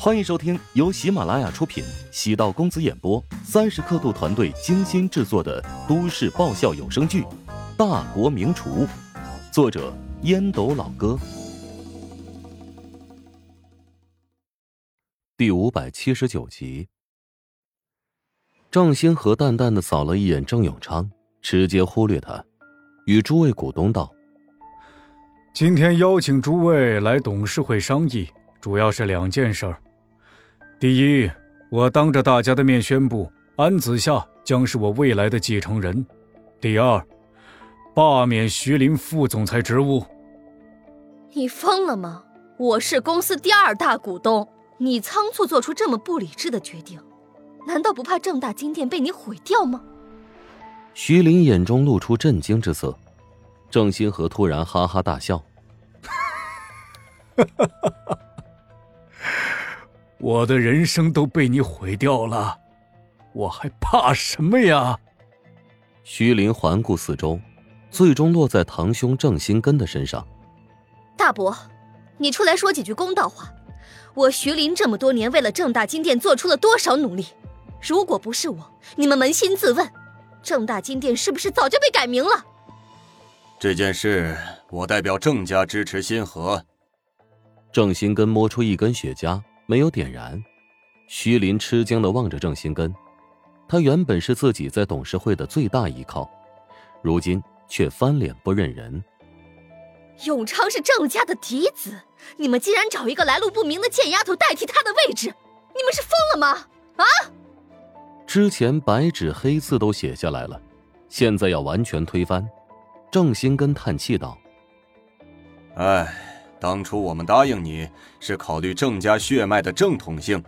欢迎收听由喜马拉雅出品、喜道公子演播、三十刻度团队精心制作的都市爆笑有声剧《大国名厨》，作者烟斗老哥，第五百七十九集。郑兴和淡淡的扫了一眼郑永昌，直接忽略他，与诸位股东道：“今天邀请诸位来董事会商议，主要是两件事儿。”第一，我当着大家的面宣布，安子夏将是我未来的继承人。第二，罢免徐林副总裁职务。你疯了吗？我是公司第二大股东，你仓促做出这么不理智的决定，难道不怕正大金店被你毁掉吗？徐林眼中露出震惊之色，郑星河突然哈哈大笑，哈哈哈哈。我的人生都被你毁掉了，我还怕什么呀？徐林环顾四周，最终落在堂兄郑新根的身上。大伯，你出来说几句公道话。我徐林这么多年为了正大金店做出了多少努力？如果不是我，你们扪心自问，正大金店是不是早就被改名了？这件事，我代表郑家支持新河。郑新根摸出一根雪茄。没有点燃，徐林吃惊的望着郑新根，他原本是自己在董事会的最大依靠，如今却翻脸不认人。永昌是郑家的嫡子，你们竟然找一个来路不明的贱丫头代替他的位置，你们是疯了吗？啊！之前白纸黑字都写下来了，现在要完全推翻。郑新根叹气道：“哎。”当初我们答应你是考虑郑家血脉的正统性，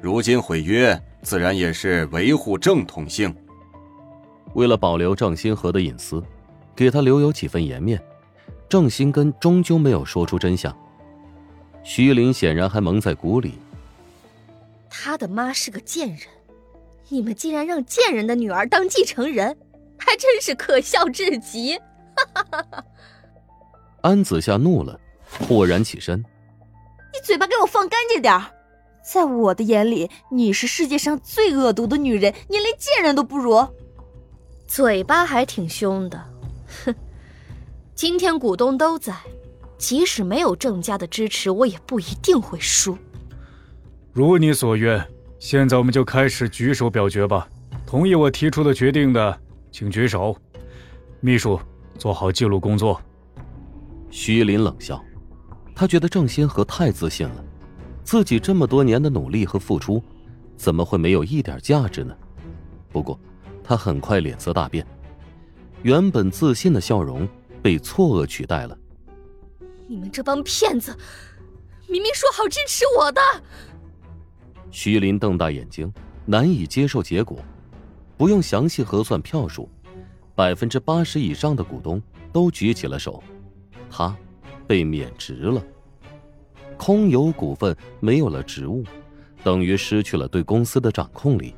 如今毁约，自然也是维护正统性。为了保留郑新河的隐私，给他留有几分颜面，郑新根终究没有说出真相。徐林显然还蒙在鼓里。他的妈是个贱人，你们竟然让贱人的女儿当继承人，还真是可笑至极！哈哈哈哈安子夏怒了。豁然起身，你嘴巴给我放干净点儿！在我的眼里，你是世界上最恶毒的女人，你连贱人都不如。嘴巴还挺凶的，哼！今天股东都在，即使没有郑家的支持，我也不一定会输。如你所愿，现在我们就开始举手表决吧。同意我提出的决定的，请举手。秘书，做好记录工作。徐林冷笑。他觉得郑先河太自信了，自己这么多年的努力和付出，怎么会没有一点价值呢？不过，他很快脸色大变，原本自信的笑容被错愕取代了。你们这帮骗子，明明说好支持我的！徐林瞪大眼睛，难以接受结果。不用详细核算票数，百分之八十以上的股东都举起了手，他。被免职了，空有股份，没有了职务，等于失去了对公司的掌控力。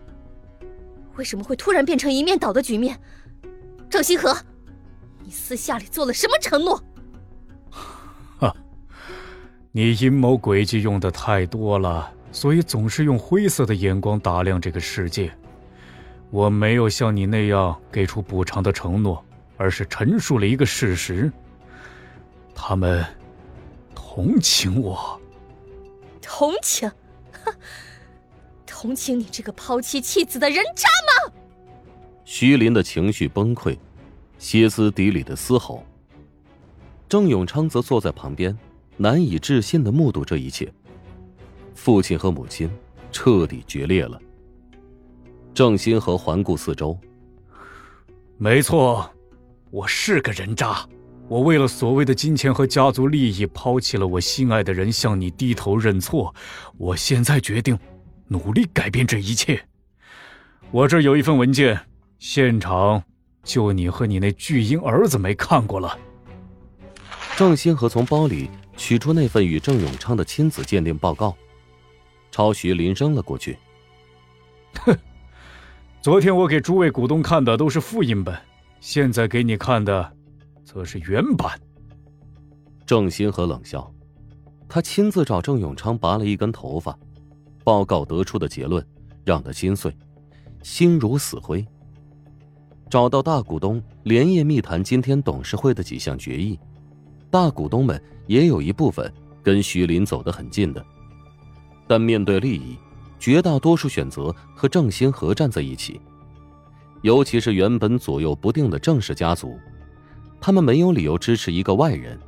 为什么会突然变成一面倒的局面？郑星河，你私下里做了什么承诺？哈，你阴谋诡计用的太多了，所以总是用灰色的眼光打量这个世界。我没有像你那样给出补偿的承诺，而是陈述了一个事实。他们同情我，同情，哼，同情你这个抛妻弃子的人渣吗？徐林的情绪崩溃，歇斯底里的嘶吼。郑永昌则坐在旁边，难以置信的目睹这一切。父亲和母亲彻底决裂了。郑新和环顾四周，没错，我是个人渣。我为了所谓的金钱和家族利益，抛弃了我心爱的人，向你低头认错。我现在决定努力改变这一切。我这有一份文件，现场就你和你那巨婴儿子没看过了。郑星河从包里取出那份与郑永昌的亲子鉴定报告，朝徐林扔了过去。哼，昨天我给诸位股东看的都是复印本，现在给你看的。则是原版。郑新河冷笑，他亲自找郑永昌拔了一根头发，报告得出的结论让他心碎，心如死灰。找到大股东，连夜密谈今天董事会的几项决议。大股东们也有一部分跟徐林走得很近的，但面对利益，绝大多数选择和郑兴和站在一起。尤其是原本左右不定的郑氏家族，他们没有理由支持一个外人。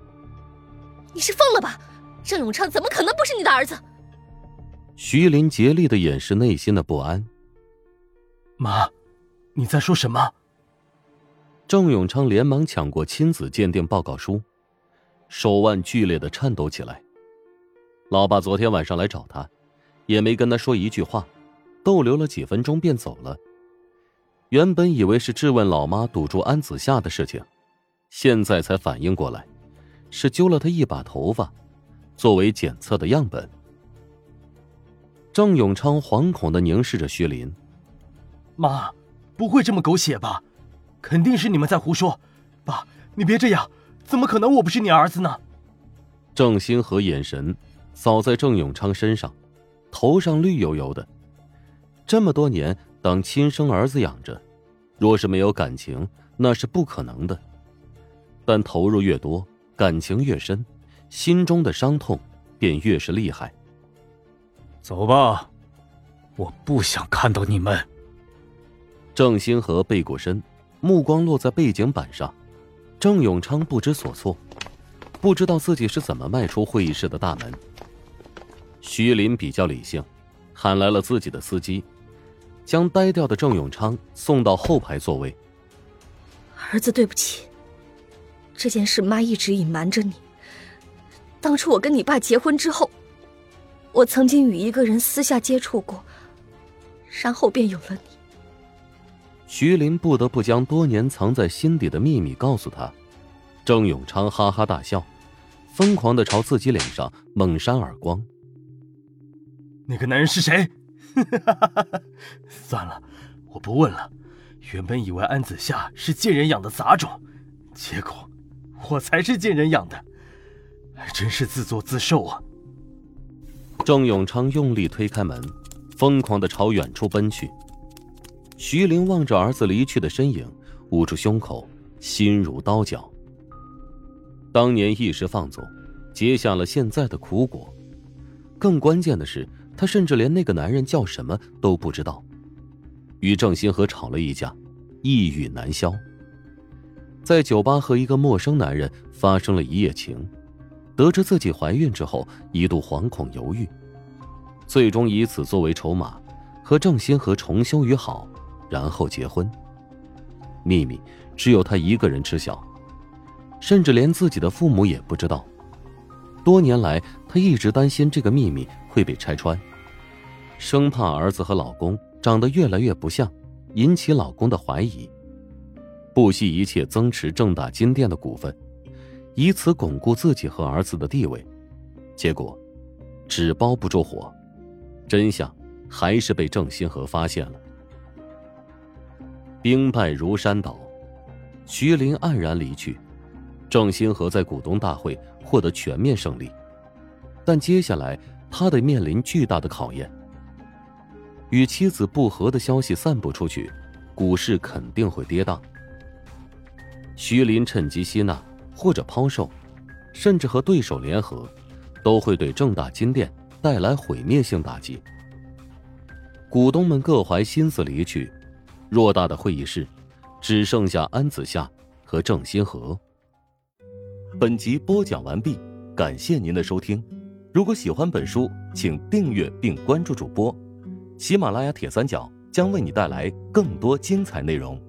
你是疯了吧？郑永昌怎么可能不是你的儿子？徐林竭力的掩饰内心的不安。妈，你在说什么？郑永昌连忙抢过亲子鉴定报告书，手腕剧烈的颤抖起来。老爸昨天晚上来找他，也没跟他说一句话，逗留了几分钟便走了。原本以为是质问老妈堵住安子夏的事情，现在才反应过来，是揪了他一把头发，作为检测的样本。郑永昌惶恐的凝视着薛林，妈，不会这么狗血吧？肯定是你们在胡说，爸，你别这样，怎么可能我不是你儿子呢？郑兴和眼神扫在郑永昌身上，头上绿油油的。这么多年当亲生儿子养着，若是没有感情，那是不可能的。但投入越多，感情越深，心中的伤痛便越是厉害。走吧，我不想看到你们。郑星河背过身。目光落在背景板上，郑永昌不知所措，不知道自己是怎么迈出会议室的大门。徐林比较理性，喊来了自己的司机，将呆掉的郑永昌送到后排座位。儿子，对不起，这件事妈一直隐瞒着你。当初我跟你爸结婚之后，我曾经与一个人私下接触过，然后便有了你。徐林不得不将多年藏在心底的秘密告诉他。郑永昌哈哈大笑，疯狂的朝自己脸上猛扇耳光。那个男人是谁？算了，我不问了。原本以为安子夏是贱人养的杂种，结果我才是贱人养的，还真是自作自受啊！郑永昌用力推开门，疯狂的朝远处奔去。徐玲望着儿子离去的身影，捂住胸口，心如刀绞。当年一时放纵，结下了现在的苦果。更关键的是，他甚至连那个男人叫什么都不知道。与郑新河吵了一架，一语难消。在酒吧和一个陌生男人发生了一夜情，得知自己怀孕之后，一度惶恐犹豫，最终以此作为筹码，和郑新河重修于好。然后结婚。秘密只有他一个人知晓，甚至连自己的父母也不知道。多年来，他一直担心这个秘密会被拆穿，生怕儿子和老公长得越来越不像，引起老公的怀疑。不惜一切增持正大金店的股份，以此巩固自己和儿子的地位。结果，纸包不住火，真相还是被郑新河发现了。兵败如山倒，徐林黯然离去。郑兴和在股东大会获得全面胜利，但接下来他得面临巨大的考验。与妻子不和的消息散布出去，股市肯定会跌宕。徐林趁机吸纳或者抛售，甚至和对手联合，都会对正大金店带来毁灭性打击。股东们各怀心思离去。偌大的会议室，只剩下安子夏和郑新河。本集播讲完毕，感谢您的收听。如果喜欢本书，请订阅并关注主播。喜马拉雅铁三角将为你带来更多精彩内容。